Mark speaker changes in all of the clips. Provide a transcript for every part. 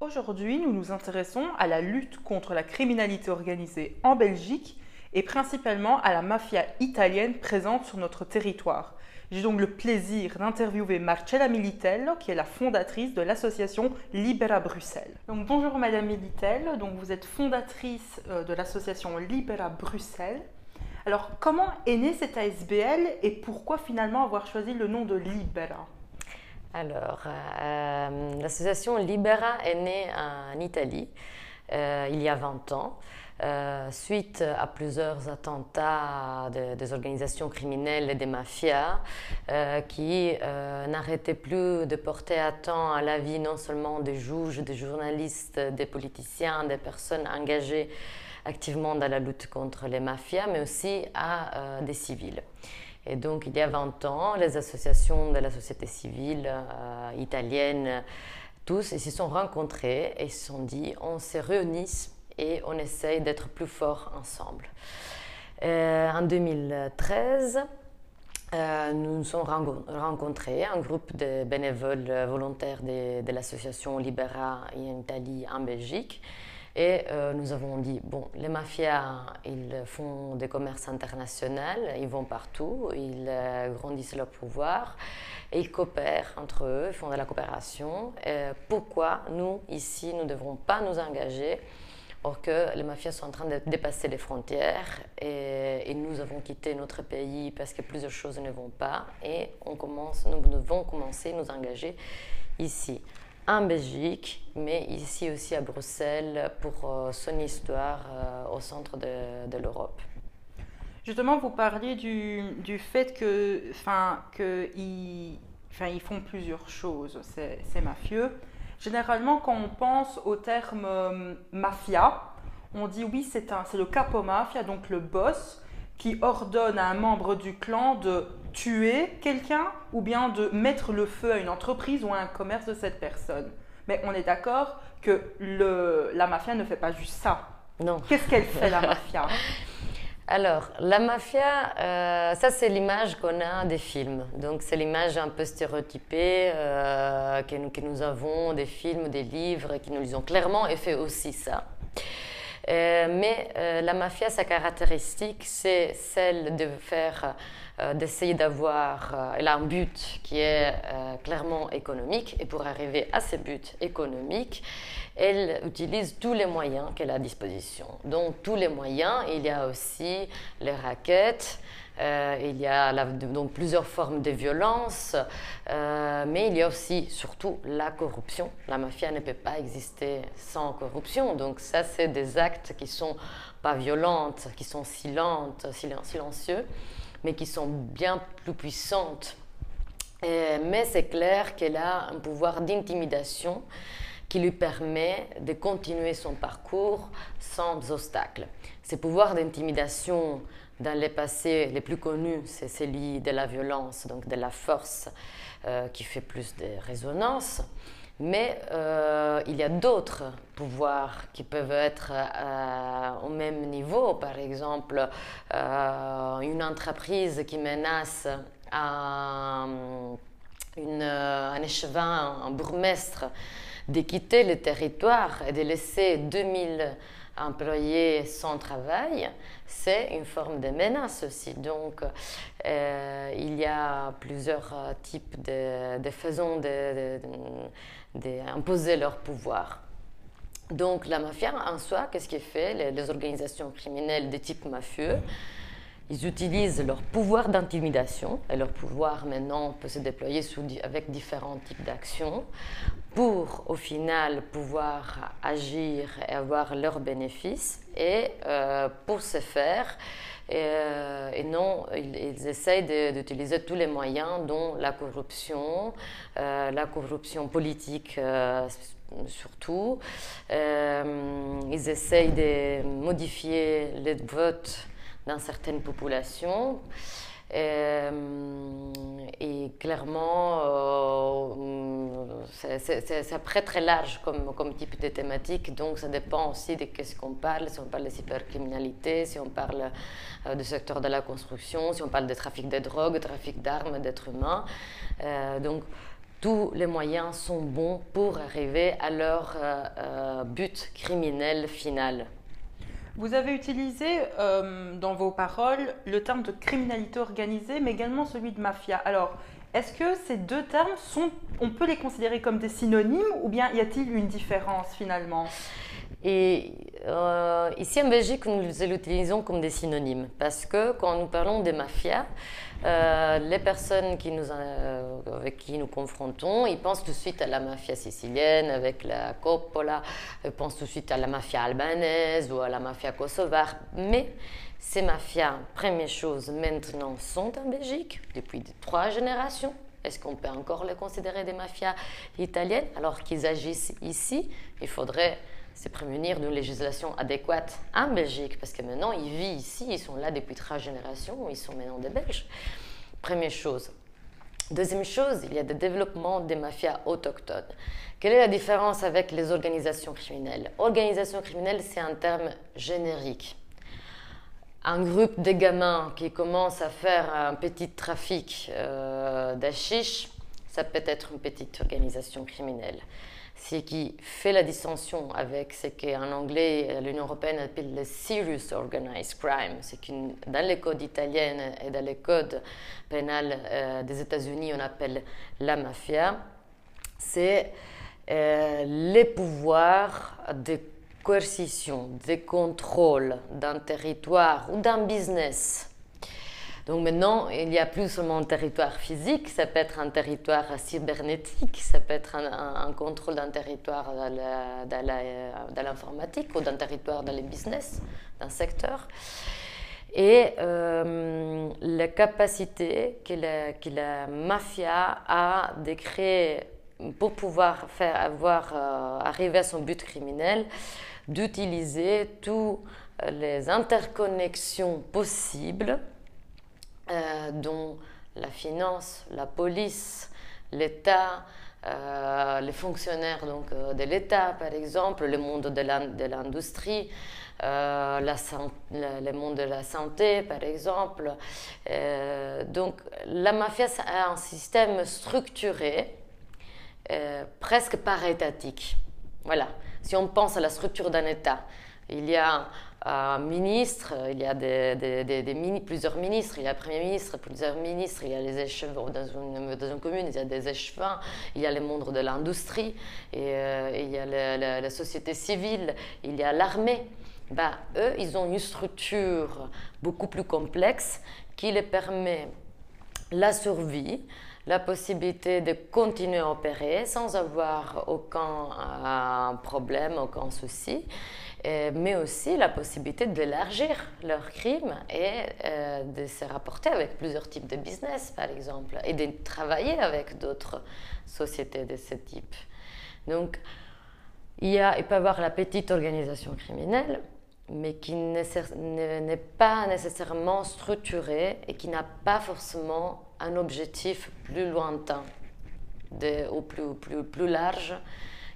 Speaker 1: Aujourd'hui, nous nous intéressons à la lutte contre la criminalité organisée en Belgique et principalement à la mafia italienne présente sur notre territoire. J'ai donc le plaisir d'interviewer Marcella Militello, qui est la fondatrice de l'association Libera Bruxelles. Bonjour Madame Militello, vous êtes fondatrice euh, de l'association Libera Bruxelles. Alors comment est née cette ASBL et pourquoi finalement avoir choisi le nom de Libera?
Speaker 2: Alors, euh, l'association Libera est née en Italie euh, il y a 20 ans. Euh, suite à plusieurs attentats des organisations criminelles et des mafias qui n'arrêtaient plus de porter temps à la vie non seulement des juges, des journalistes, des politiciens, des personnes engagées activement dans la lutte contre les mafias, mais aussi à des civils. Et donc, il y a 20 ans, les associations de la société civile euh, italienne, tous, ils se sont rencontrés et se sont dit, on se réunit et on essaye d'être plus forts ensemble. Euh, en 2013, euh, nous nous sommes rencontrés, un groupe de bénévoles volontaires de, de l'association Libera en Italie, en Belgique. Et euh, nous avons dit, bon, les mafias, ils font des commerces internationaux, ils vont partout, ils euh, grandissent leur pouvoir, et ils coopèrent entre eux, ils font de la coopération. pourquoi nous, ici, nous ne devrons pas nous engager Or que les mafias sont en train de dépasser les frontières et, et, nous avons quitté notre pays parce que plusieurs choses ne vont pas et on commence, nous devons commencer à nous engager ici en Belgique, mais ici aussi à Bruxelles pour euh, son histoire euh, au centre de, l'Europe.
Speaker 1: Justement, vous parliez du, du fait que, enfin, enfin, ils font plusieurs choses, ces mafieux. Généralement, quand on pense au terme euh, mafia, on dit oui, c'est le capo mafia, donc le boss, qui ordonne à un membre du clan de tuer quelqu'un ou bien de mettre le feu à une entreprise ou à un commerce de cette personne. Mais on est d'accord que le, la mafia ne fait pas juste ça.
Speaker 2: Non.
Speaker 1: Qu'est-ce qu'elle fait, la mafia?
Speaker 2: Alors, la mafia, euh, ça c'est l'image qu'on a des films. Donc c'est l'image un peu stéréotypée euh, que, nous, que, nous, avons des films, des livres qui nous lisons clairement et fait aussi ça. Euh, mais la mafia, sa caractéristique, c'est celle de faire euh, d'essayer d'avoir, euh, elle a un but qui est euh, clairement économique, et pour arriver à ce but économique, elle utilise tous les moyens qu'elle a à disposition. Donc tous les moyens, il y a aussi les raquettes, il y a donc plusieurs formes de violence, mais il y a aussi surtout la corruption. La mafia ne peut pas exister sans corruption. Donc ça, c'est des actes qui sont pas violentes, qui sont silentes, silencieux mais qui sont bien plus puissantes. mais c'est clair qu'elle a un pouvoir d'intimidation qui lui permet de continuer son parcours sans obstacle. Ces pouvoirs d'intimidation dans les passés les plus connus, c'est celui de la violence, donc de la force euh, qui fait plus de résonance. Mais euh, il y a d'autres pouvoirs qui peuvent être euh, au même niveau. Par exemple, une entreprise qui menace un échevin, un bourgmestre, de quitter le territoire et de laisser 2000 employés sans travail, c'est une forme de menace aussi. Donc, il y a plusieurs types de, de faisons de, de d'imposer leur pouvoir. Donc la mafia en soi, qu'est-ce qu'elle fait? Les, organisations criminelles de type mafieux, ils utilisent leur pouvoir d'intimidation, et leur pouvoir maintenant peut se déployer avec différents types d'actions, pour au final pouvoir agir et avoir leurs bénéfices. Et euh, pour ce faire, euh, et, non, ils, essayent d'utiliser tous les moyens, dont la corruption, euh, la corruption politique surtout. ils essayent de modifier les votes dans certaines populations. Euh, et clairement, euh, c'est très très large comme, comme, type de thématique, donc ça dépend aussi de qu'est-ce qu'on parle, si on parle de cybercriminalité, si on parle euh, du secteur de la construction, si on parle de trafic de drogue, trafic d'armes, d'êtres humains. donc tous les moyens sont bons pour arriver à leur but criminel final.
Speaker 1: Vous avez utilisé dans vos paroles le terme de criminalité organisée, mais également celui de mafia. Alors, est-ce que ces deux termes sont, on peut les considérer comme des synonymes ou bien y a-t-il une différence finalement?
Speaker 2: Euh, ici en Belgique, nous les utilisons comme des synonymes parce que quand nous parlons des mafias, euh, les personnes euh, avec qui nous confrontons, ils pensent tout de suite à la mafia sicilienne avec la Coppola, ils pensent tout de suite à la mafia albanaise ou à la mafia kosovare. Mais ces mafias, première chose, maintenant sont en Belgique depuis trois générations. Est-ce qu'on peut encore les considérer des mafias italiennes? Alors qu'ils agissent ici Il faudrait se prémunir d'une législation adéquate en Belgique parce que maintenant ils vivent ici, ils sont là depuis trois générations, ils sont maintenant des Belges. Première chose. Deuxième chose, il y a des développements des mafias autochtones. Quelle est la différence avec les organisations criminelles? Organisation criminelle, c'est un terme générique un groupe de gamins qui commence à faire un petit trafic euh, ça peut être une petite organisation criminelle. Ce qui fait la distinction avec ce qu'en anglais l'Union européenne appelle le serious organized crime, c'est que dans les codes italiens et dans les codes pénals euh, des États-Unis on appelle la mafia, c'est euh, les pouvoirs de coercition, de contrôle d'un territoire ou d'un business. Donc maintenant, il n'y a plus seulement un territoire physique, ça peut être un territoire cybernétique, ça peut être un, contrôle d'un territoire dans l'informatique ou d'un territoire dans les business, d'un secteur. Et euh, la capacité que la, que la, mafia a de créer pour pouvoir faire avoir, euh, arriver à son but criminel, d'utiliser toutes les interconnexions possibles, euh, dont la finance, la police, l'État, euh, les fonctionnaires donc, euh, de l'État, par exemple, le monde de l'industrie, le monde de la santé, par exemple. donc, la mafia a un système structuré, presque parétatique. Voilà. Si on pense à la structure d'un État, il y a un ministre, il y a plusieurs ministres, il y a un premier ministre, plusieurs ministres, il y a les échevins dans une, commune, il y a des échevins, il y a les membres de l'industrie, et, euh, il y a la, société civile, il y a l'armée. Bah, eux, ils ont une structure beaucoup plus complexe qui les permet la survie, la possibilité de continuer à opérer sans avoir aucun euh, problème, aucun souci, euh, mais aussi la possibilité d'élargir leurs crimes et euh, de se rapporter avec plusieurs types de business, par exemple, et de travailler avec d'autres sociétés de ce type. Donc, il, y a, il peut y avoir la petite organisation criminelle, mais qui n'est pas nécessairement structurée et qui n'a pas forcément un objectif plus lointain de, ou plus large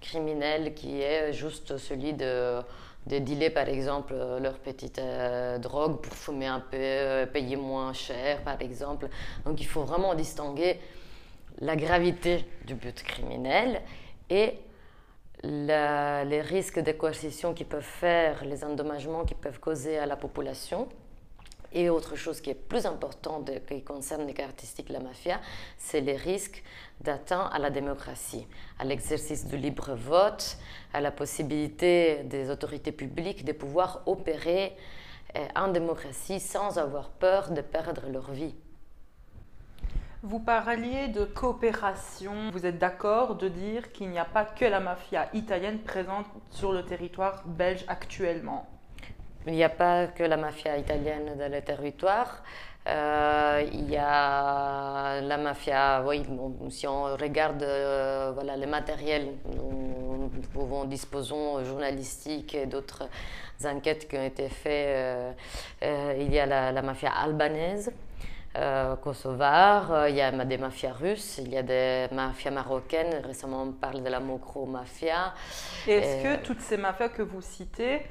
Speaker 2: criminel qui est juste celui de, de dealer par exemple leur petite euh, drogue pour fumer un peu, euh, payer moins cher par exemple. Donc il faut vraiment distinguer la gravité du but criminel et les risques de coercition qui peuvent faire, les endommagements qui peuvent causer à la population. Et autre chose qui est plus importante qui concerne les caractéristiques de la mafia, c'est les risques d'atteinte à la démocratie, à l'exercice du libre vote, à la possibilité des autorités publiques de pouvoir opérer euh, en démocratie sans avoir peur de perdre leur vie.
Speaker 1: Vous parliez de coopération. Vous êtes d'accord de dire qu'il n'y a pas que la mafia italienne présente sur le territoire belge actuellement?
Speaker 2: Il n'y a pas que la mafia italienne dans le territoire. Euh, il y a la mafia, oui, si on regarde euh, voilà, le nous disposons, journalistiques et d'autres enquêtes qui ont été faites, euh, il y a la, mafia albanaise. Kosovare, il y a des mafias russes, il y a des mafias marocaines. Récemment, on parle de la Mokro Mafia.
Speaker 1: Est-ce que toutes ces mafias que vous citez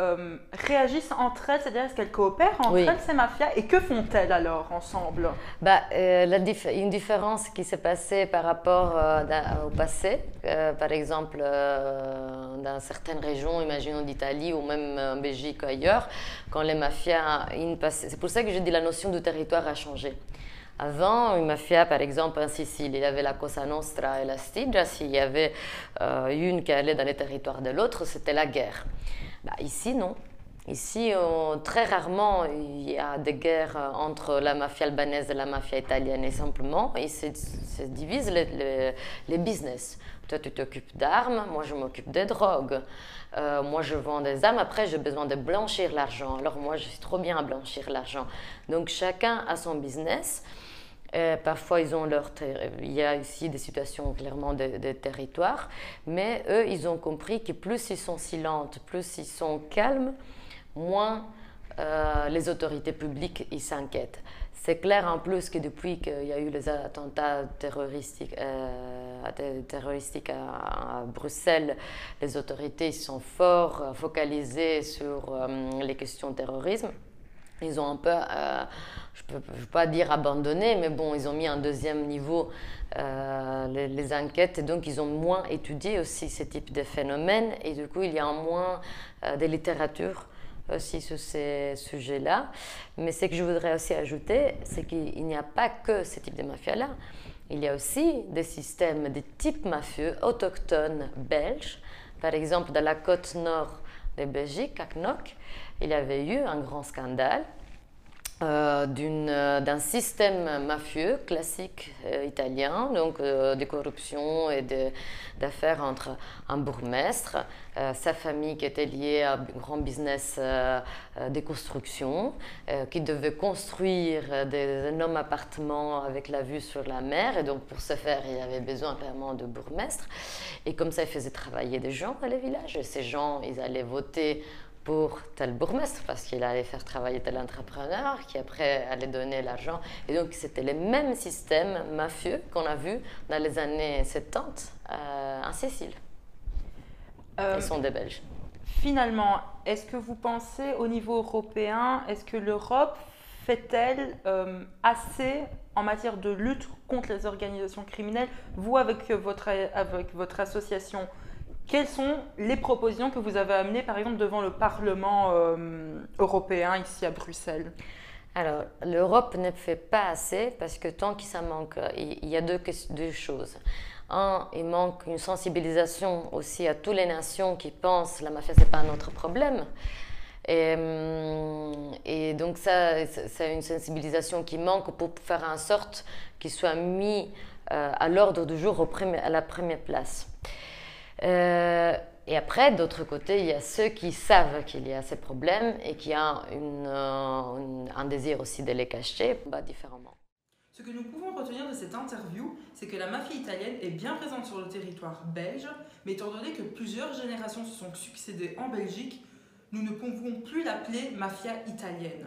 Speaker 1: euh, réagissent entre elles C'est-à-dire, est-ce qu'elles coopèrent entre elles, ces mafias Et que font-elles alors ensemble?
Speaker 2: Bah, euh, la Une différence qui s'est passée par rapport euh, au passé, par exemple, dans certaines régions, imaginons d'Italie ou même en Belgique ou ailleurs, quand les mafias. C'est pour ça que je dis la notion de territoire a changé. Avant, une mafia, par exemple, en Sicile, il y avait la Cosa Nostra et la Stigia. S'il y avait une qui allait dans les territoires de l'autre, c'était la guerre. Bah, ici, non. Ici, très rarement, il y a des guerres entre la mafia albanaise et la mafia italienne, et simplement, ils se, divisent les, les, business. Toi, tu t'occupes d'armes, moi, je m'occupe des drogues. Euh, moi, je vends des armes, après, j'ai besoin de blanchir l'argent. Alors, moi, je suis trop bien à blanchir l'argent. Donc, chacun a son business. Euh, parfois, ils ont leur il y a ici des situations clairement de, territoire, mais eux, ils ont compris que plus ils sont silentes, plus ils sont calmes, moins euh, les autorités publiques ils s'inquiètent. C'est clair en plus que depuis qu'il y a eu les attentats terroristiques, euh, terroristiques à, Bruxelles, les autorités sont fort focalisées sur les questions de terrorisme. Ils ont un peu je ne peux, pas dire abandonné, mais bon, ils ont mis un deuxième niveau euh, les, enquêtes et donc ils ont moins étudié aussi ce type de phénomènes et du coup il y a moins euh, de littérature aussi sur ces sujets-là. Mais ce que je voudrais aussi ajouter, c'est qu'il n'y a pas que ce type de mafia-là. Il y a aussi des systèmes de type mafieux autochtones belges. Par exemple, dans la côte nord de Belgique, à Knock, il y avait eu un grand scandale euh, euh, d'un système mafieux classique euh, italien, donc de corruption et d'affaires entre un bourgmestre, sa famille qui était liée à un grand business de construction, qui devait construire des énormes appartements avec la vue sur la mer, et donc pour ce faire, il avait besoin clairement de bourgmestre. Et comme ça, il faisait travailler des gens dans les villages, et ces gens, ils allaient voter pour tel bourgmestre parce qu'il allait faire travailler tel entrepreneur qui après allait donner l'argent. Et donc c'était les mêmes systèmes mafieux qu'on a vus dans les années 70 euh, en Sicile. Euh, Ils sont des Belges.
Speaker 1: Finalement, est-ce que vous pensez au niveau européen, est-ce que l'Europe fait-elle euh, assez en matière de lutte contre les organisations criminelles? Vous, avec votre, avec votre association, quelles sont les propositions que vous avez amenées, par exemple, devant le Parlement euh, européen ici à Bruxelles?
Speaker 2: Alors, l'Europe ne fait pas assez parce que tant qu'il ça manque, il y a deux, choses. Un, il manque une sensibilisation aussi à toutes les nations qui pensent la mafia c'est pas un autre problème. Et, hum, donc ça, c'est une sensibilisation qui manque pour faire en sorte qu'il soit mis euh, à l'ordre du jour à la première place. Euh, et après, d'autre côté, il y a ceux qui savent qu'il y a ces problèmes et qui ont euh, un désir aussi de les cacher bah, différemment.
Speaker 1: Ce que nous pouvons retenir de cette interview, c'est que la mafia italienne est bien présente sur le territoire belge, mais étant donné que plusieurs générations se sont succédées en Belgique, nous ne pouvons plus l'appeler mafia italienne.